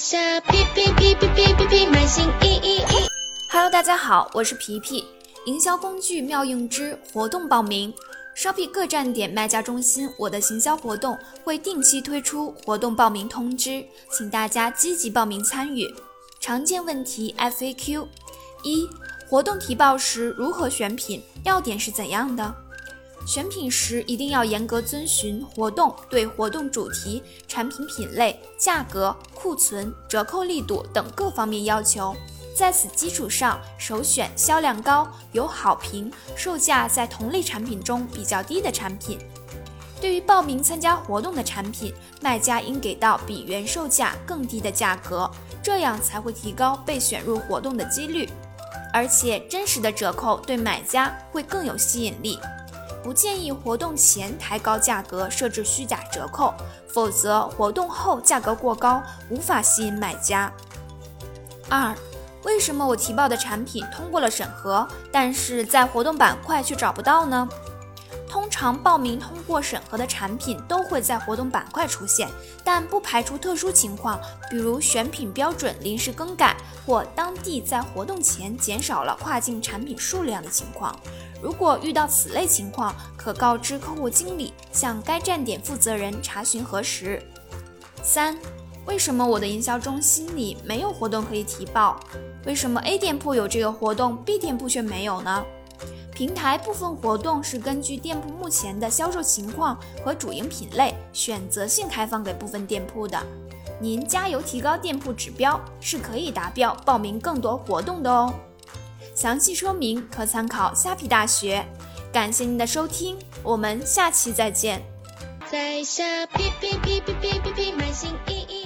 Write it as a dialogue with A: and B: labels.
A: 下皮皮皮皮皮皮皮买新衣衣衣。
B: Hello，大家好，我是皮皮。营销工具妙用之活动报名，Shopee 各站点卖家中心，我的行销活动会定期推出活动报名通知，请大家积极报名参与。常见问题 FAQ：一、活动提报时如何选品？要点是怎样的？选品时一定要严格遵循活动对活动主题、产品品类、价格、库存、折扣力度等各方面要求，在此基础上首选销量高、有好评、售价在同类产品中比较低的产品。对于报名参加活动的产品，卖家应给到比原售价更低的价格，这样才会提高被选入活动的几率。而且真实的折扣对买家会更有吸引力。不建议活动前抬高价格，设置虚假折扣，否则活动后价格过高，无法吸引买家。二，为什么我提报的产品通过了审核，但是在活动板块却找不到呢？通常报名通过审核的产品都会在活动板块出现，但不排除特殊情况，比如选品标准临时更改或当地在活动前减少了跨境产品数量的情况。如果遇到此类情况，可告知客户经理，向该站点负责人查询核实。三、为什么我的营销中心里没有活动可以提报？为什么 A 店铺有这个活动，B 店铺却没有呢？平台部分活动是根据店铺目前的销售情况和主营品类，选择性开放给部分店铺的。您加油提高店铺指标，是可以达标报名更多活动的哦。详细说明可参考虾皮大学。感谢您的收听，我们下期再见。
A: 在下皮皮皮皮皮皮皮买新衣衣。